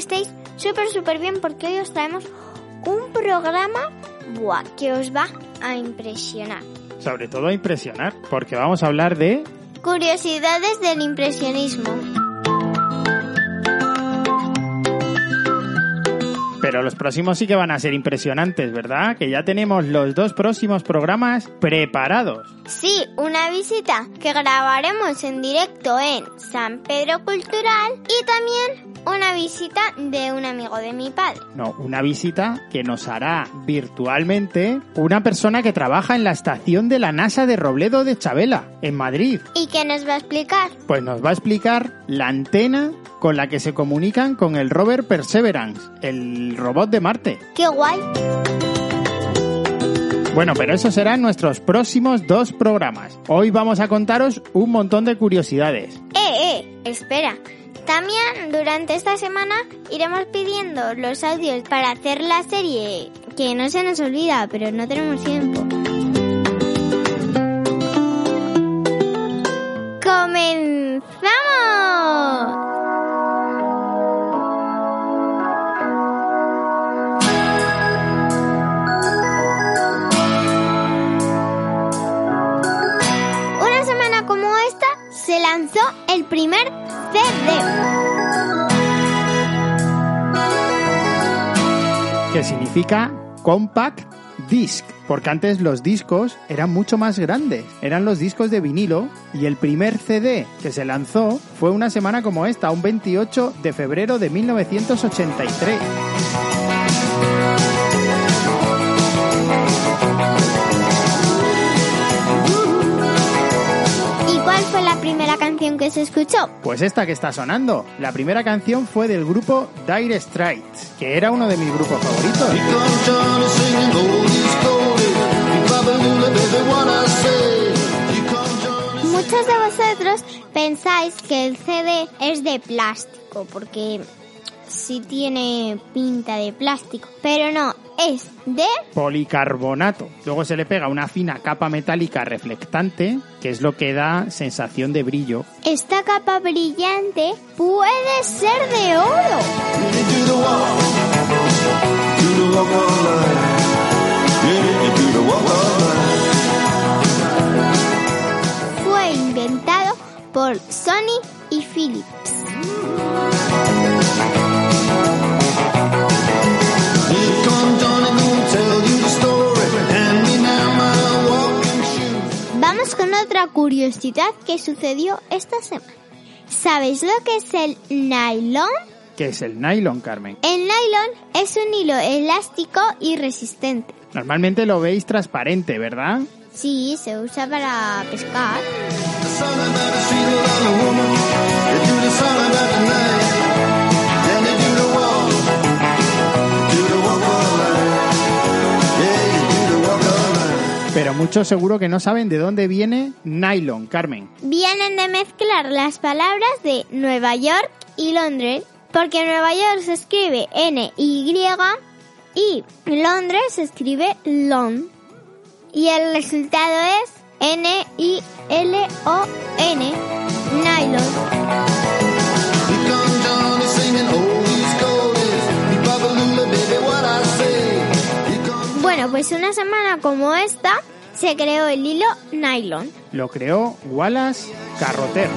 estéis súper, súper bien porque hoy os traemos un programa buah, que os va a impresionar. Sobre todo a impresionar, porque vamos a hablar de... Curiosidades del impresionismo. Pero los próximos sí que van a ser impresionantes, ¿verdad? Que ya tenemos los dos próximos programas preparados. Sí, una visita que grabaremos en directo en San Pedro Cultural y también una visita de un amigo de mi padre. No, una visita que nos hará virtualmente una persona que trabaja en la estación de la NASA de Robledo de Chabela, en Madrid. ¿Y qué nos va a explicar? Pues nos va a explicar la antena con la que se comunican con el rover Perseverance, el robot de Marte. ¡Qué guay! Bueno, pero eso serán nuestros próximos dos programas. Hoy vamos a contaros un montón de curiosidades. ¡Eh, eh! Espera. También durante esta semana iremos pidiendo los audios para hacer la serie, que no se nos olvida, pero no tenemos tiempo. ¡Comenzamos! Lanzó el primer CD. que significa Compact Disc, porque antes los discos eran mucho más grandes, eran los discos de vinilo y el primer CD que se lanzó fue una semana como esta, un 28 de febrero de 1983. Primera canción que se escuchó? Pues esta que está sonando, la primera canción fue del grupo Dire Straits, que era uno de mis grupos favoritos. Muchos de vosotros pensáis que el CD es de plástico, porque sí tiene pinta de plástico, pero no, es de... Policarbonato. Luego se le pega una fina capa metálica reflectante, que es lo que da sensación de brillo. Esta capa brillante puede ser de oro. Fue inventado por Sony y Philips. Curiosidad que sucedió esta semana. ¿Sabéis lo que es el nylon? que es el nylon, Carmen? El nylon es un hilo elástico y resistente. Normalmente lo veis transparente, ¿verdad? Sí, se usa para pescar. Pero muchos seguro que no saben de dónde viene nylon, Carmen. Vienen de mezclar las palabras de Nueva York y Londres, porque Nueva York se escribe N-Y y Londres se escribe Lon. Y el resultado es N-I-L-O-N, nylon. Bueno, pues una semana como esta se creó el hilo nylon. Lo creó Wallace Carroter.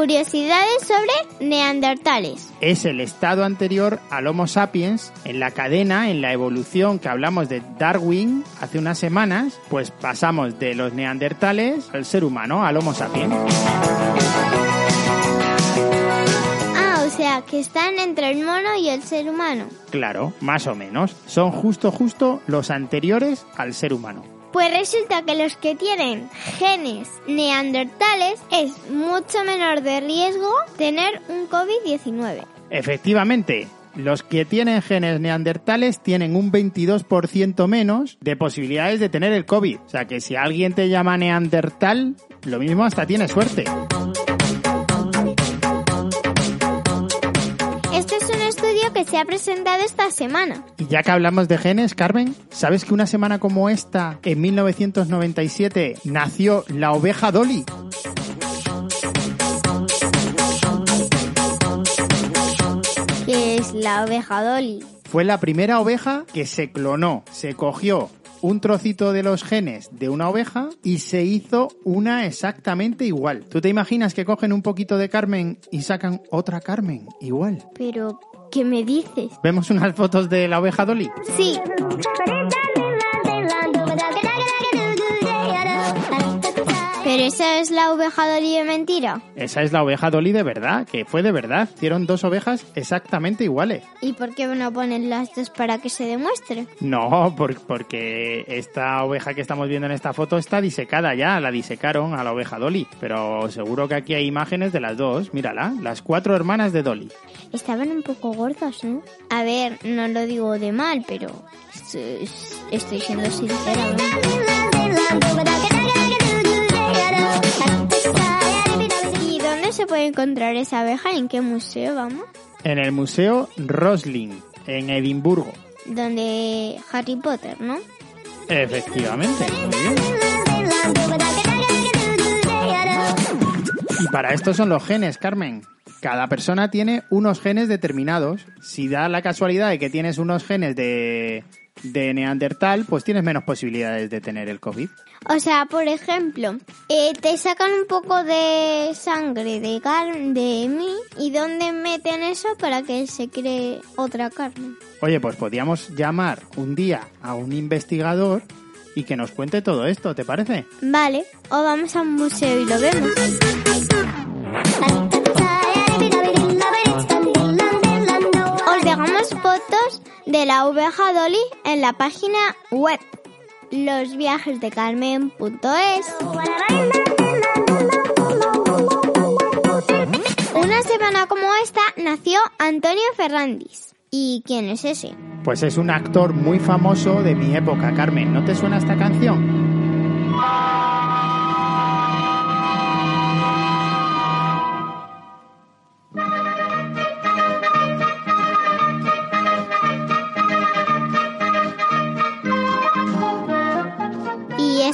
Curiosidades sobre neandertales. Es el estado anterior al Homo sapiens en la cadena, en la evolución que hablamos de Darwin hace unas semanas, pues pasamos de los neandertales al ser humano, al Homo sapiens. Ah, o sea, que están entre el mono y el ser humano. Claro, más o menos. Son justo, justo los anteriores al ser humano. Pues resulta que los que tienen genes neandertales es mucho menor de riesgo tener un COVID-19. Efectivamente, Los que tienen genes neandertales tienen un 22% menos de posibilidades de tener el COVID. O sea que si alguien te llama neandertal, lo mismo hasta tiene suerte. Se ha presentado esta semana. Y ya que hablamos de genes, Carmen, ¿sabes que una semana como esta, en 1997, nació la oveja Dolly? que es la oveja Dolly. Fue la primera oveja que se clonó. Se cogió un trocito de los genes de una oveja y se hizo una exactamente igual. ¿Tú te imaginas que cogen un poquito de Carmen y sacan otra Carmen igual? Pero, ¿qué me dices? ¿Vemos unas fotos de la oveja Dolly? Sí, pero esa es la oveja Dolly de mentira. Esa es la oveja Dolly de verdad, que fue de verdad. Hicieron dos ovejas exactamente iguales. ¿Y por qué no ponen las dos para que se demuestre? No, por- porque esta oveja que estamos viendo en esta foto está disecada ya, la disecaron a la oveja Dolly. Pero seguro que aquí hay imágenes de las dos, mírala, las cuatro hermanas de Dolly. Estaban un poco gordas, ¿no? A ver, no lo digo de mal, pero estoy, estoy siendo sincera. ¿no? Se puede encontrar esa abeja? ¿En qué museo vamos? En el Museo Roslin, en Edimburgo. Donde Harry Potter, ¿no? Efectivamente. muy bien. Y para esto son los genes, Carmen. Cada persona tiene unos genes determinados. Si da la casualidad de que tienes unos genes de, de Neandertal, pues tienes menos posibilidades de tener el COVID. O sea, por ejemplo, eh, te sacan un poco de sangre de carne de mí y ¿dónde meten eso para que se cree otra carne? Oye, pues podríamos llamar un día a un investigador y que nos cuente todo esto, ¿te parece? Vale, o vamos a un museo y lo vemos. De la oveja Dolly en la página web losviajesdecarmen.es. Una semana como esta nació Antonio Ferrandis. ¿Y quién es ese? Pues es un actor muy famoso de mi época, Carmen. ¿No te suena esta canción?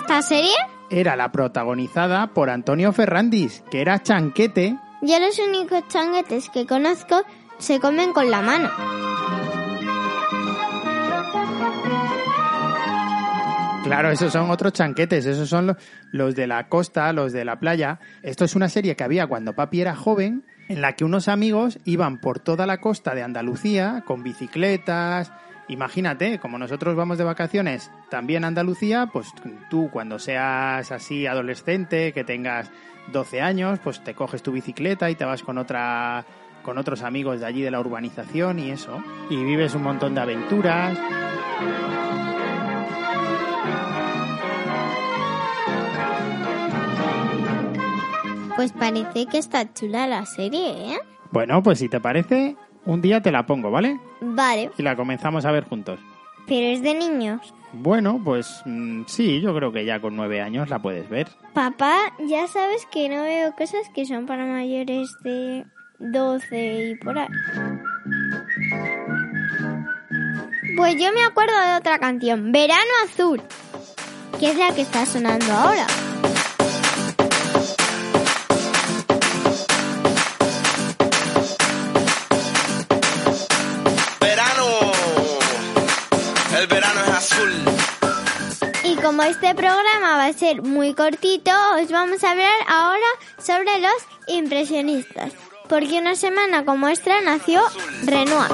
Esta serie? Era la protagonizada por Antonio Ferrandis, que era chanquete Yo los únicos changuetes que conozco se comen con la mano. Claro, esos son otros chanquetes, esos son lo- los de la costa, los de la playa. Esto es una serie que había cuando papi era joven, en la que unos amigos iban por toda la costa de Andalucía con bicicletas. Imagínate, como nosotros vamos de vacaciones también a Andalucía, pues tú cuando seas así adolescente, que tengas 12 años, pues te coges tu bicicleta y te vas con otra con otros amigos de allí de la urbanización y eso, y vives un montón de aventuras. Pues parece que está chula la serie, ¿eh? Bueno, pues si te parece, un día te la pongo, ¿vale? Vale, Y la comenzamos a ver juntos. pero es de niños. Bueno, pues mm, sí, yo creo que ya con nueve años la puedes ver. Papá, ya sabes que no veo cosas que son para mayores de 12 y por ahí. Pues yo me acuerdo de otra canción, Verano Azul, que es la que está sonando ahora. Como este programa va a ser muy cortito, os vamos a hablar ahora sobre los impresionistas. Porque una semana como esta nació Renoir.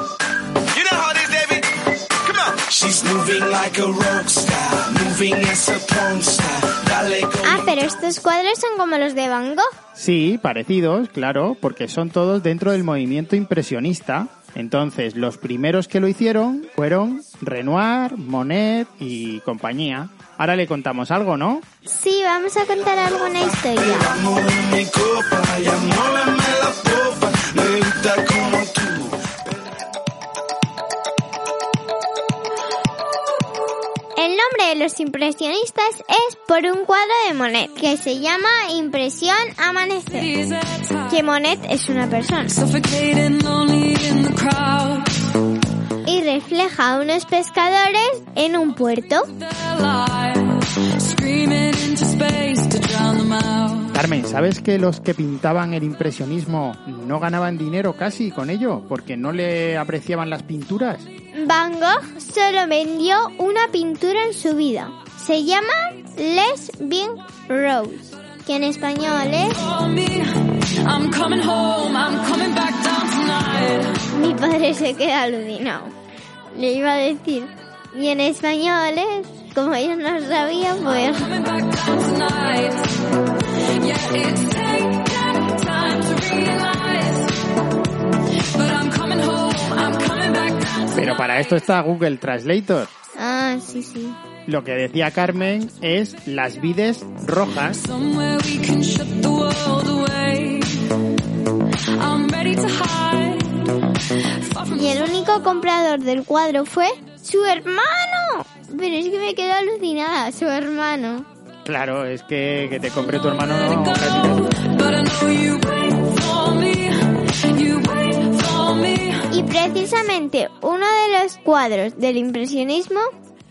Ah, pero estos cuadros son como los de Van Gogh. Sí, parecidos, claro, porque son todos dentro del movimiento impresionista. Entonces, los primeros que lo hicieron fueron Renoir, Monet y compañía. Ahora le contamos algo, ¿no? Sí, vamos a contar alguna historia. El nombre de los impresionistas es por un cuadro de Monet que se llama Impresión Amanecer, que Monet es una persona y refleja a unos pescadores en un puerto. Their lives screaming into space to drown them out. Carmen, ¿sabes que los que pintaban el impresionismo no ganaban dinero casi con ello? Porque no le apreciaban las pinturas. Van Gogh solo vendió una pintura en su vida. Se llama Les Big Rose, que en español es. Mi padre se queda alucinado. Le iba a decir. Y en español es, como yo no sabía, pues... Pero para esto está Google Translator. Ah, sí, sí. Lo que decía Carmen es las vides rojas. Y el único comprador del cuadro fue su hermano. Pero es que me quedo alucinada, su hermano. Claro, es que, que te compre tu hermano no. Y precisamente uno de los cuadros del impresionismo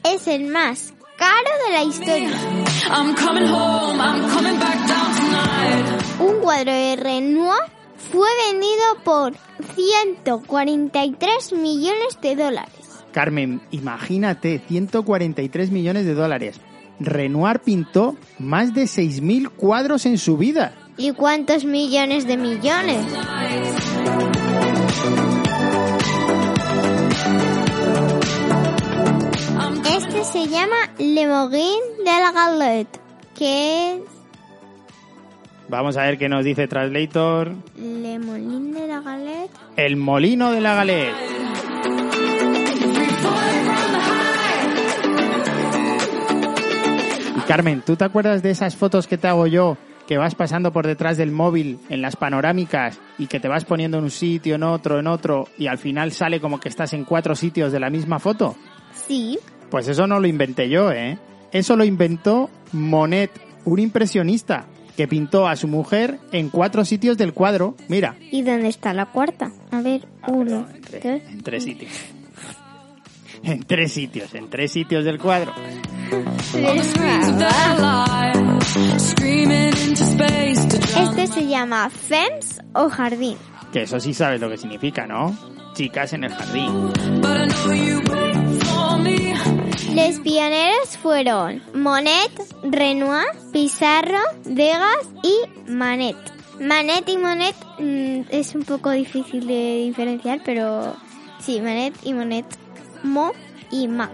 es el más caro de la historia. I'm coming home, I'm coming back down tonight. Un cuadro de Renoir fue vendido por 143 millones de dólares. Carmen, imagínate, 143 millones de dólares. Renoir pintó más de 6.000 cuadros en su vida. ¿Y cuántos millones de millones? Este se llama Le Moguin de la Galette, que es Vamos a ver qué nos dice Translator. Le Molin de la Galette. El molino de la galera. Carmen, ¿tú te acuerdas de esas fotos que te hago yo? Que vas pasando por detrás del móvil en las panorámicas y que te vas poniendo en un sitio, en otro, en otro y al final sale como que estás en cuatro sitios de la misma foto. Sí, Pues eso no lo inventé yo, ¿eh? Eso lo inventó Monet, un impresionista que pintó a su mujer en cuatro sitios del cuadro. Mira, ¿y dónde está la cuarta? A ver, uno, en tres, dos. en tres sitios. En tres sitios, en tres sitios del cuadro. Este se llama fence o jardín. Que eso sí sabes lo que significa, ¿no? Chicas en el jardín. Los pioneros fueron Monet, Renoir, Pizarro, Degas y Manet. Manet y Monet mm, es un poco difícil de diferenciar, pero sí, Manet y Monet. Mo y Ma.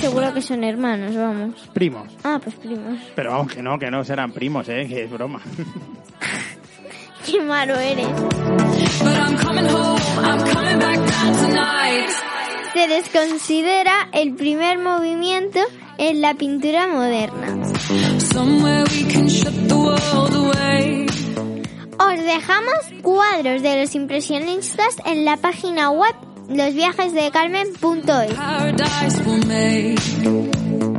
Seguro que son hermanos, vamos. Primos. Ah, pues primos. Pero vamos, que no, que no serán primos, ¿eh? Que es broma. Qué malo eres. But I'm coming home, I'm coming back down tonight. Se desconsidera el primer movimiento en la pintura moderna. Os dejamos cuadros de los impresionistas en la página web losviajesdecarmen.es.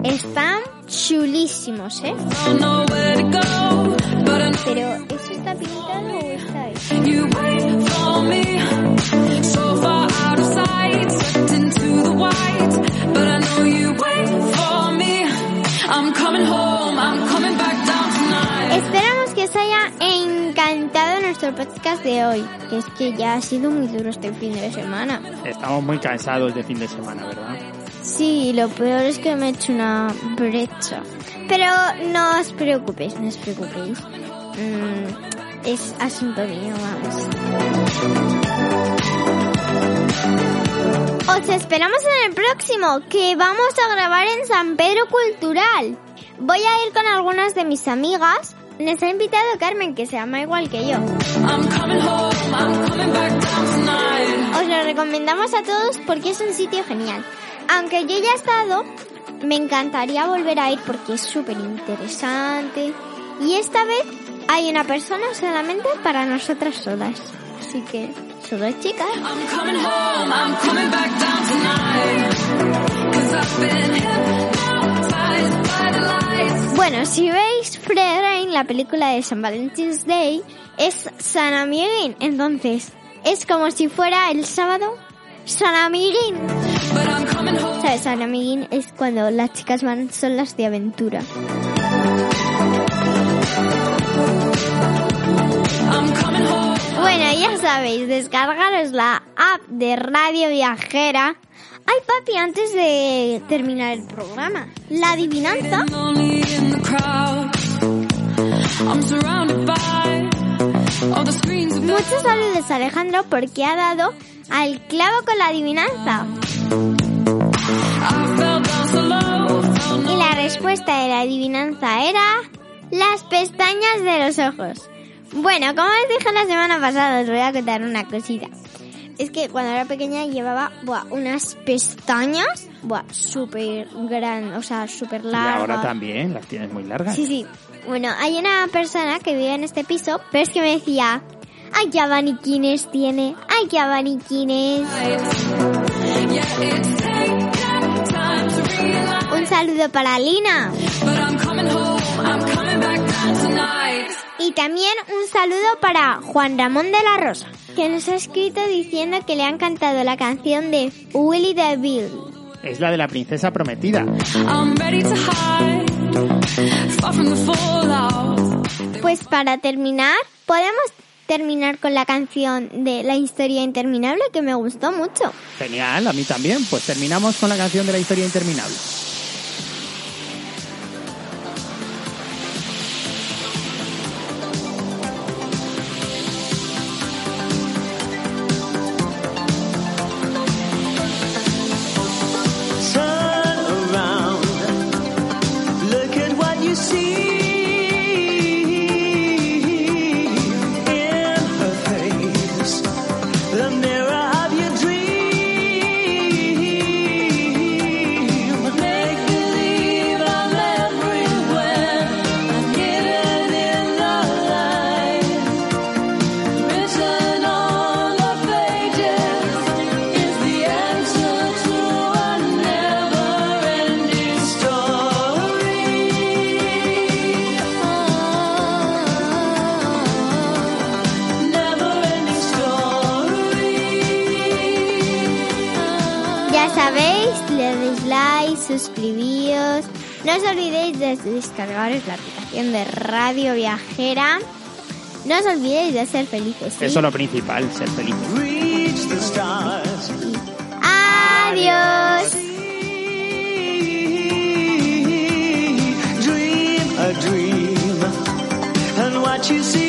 Están chulísimos, ¿eh? Pero, ¿eso está pintado nuestro podcast de hoy, que es que ya ha sido muy duro este fin de semana. Estamos muy cansados de fin de semana, ¿verdad? Sí, lo peor es que me he hecho una brecha. Pero no os preocupéis, no os preocupéis. Mm, es asunto mío, vamos. Os esperamos en el próximo, que vamos a grabar en San Pedro Cultural. Voy a ir con algunas de mis amigas. Nos ha invitado Carmen, que se llama igual que yo. Os lo recomendamos a todos porque es un sitio genial. Aunque yo ya he estado, me encantaría volver a ir porque es súper interesante. Y esta vez hay una persona solamente para nosotras solas. Así que solo chicas. Bueno, si veis Fred Rain, la película de San Valentine's Day, es San Amiguín. Entonces, es como si fuera el sábado San Amiguín. ¿Sabes? San Amiguín es cuando las chicas van solas de aventura. Bueno, ya sabéis, descargaros la app de Radio Viajera. Ay, papi, antes de terminar el programa, la adivinanza. Muchos saludos a Alejandro porque ha dado al clavo con la adivinanza. Y la respuesta de la adivinanza era las pestañas de los ojos. Bueno, como os dije la semana pasada, os voy a contar una cosita. Es que cuando era pequeña llevaba buah, unas pestañas buah, súper grandes, o sea, súper Y largas. ahora también, las tienes muy largas. Sí, sí. Bueno, hay una persona que vive en este piso, pero es que me decía, ay, qué abaniquines tiene, ay, qué abaniquines. Un saludo para Lina. But I'm coming home. I'm coming back down tonight. Y también un saludo para Juan Ramón de la Rosa, que nos ha escrito diciendo que le ha encantado la canción de Willy the Bill. Es la de la princesa prometida. I'm ready to hide. Far from the fallout. Pues para terminar, podemos terminar con la canción de La historia interminable que me gustó mucho. Genial, a mí también. Pues terminamos con la canción de la historia interminable. Ya sabéis, le deis like, suscribíos. No os olvidéis de descargaros la aplicación de Radio Viajera. No os olvidéis de ser felices. ¿sí? Eso es lo principal, ser stars. Adiós. Dream a dream, and what you see.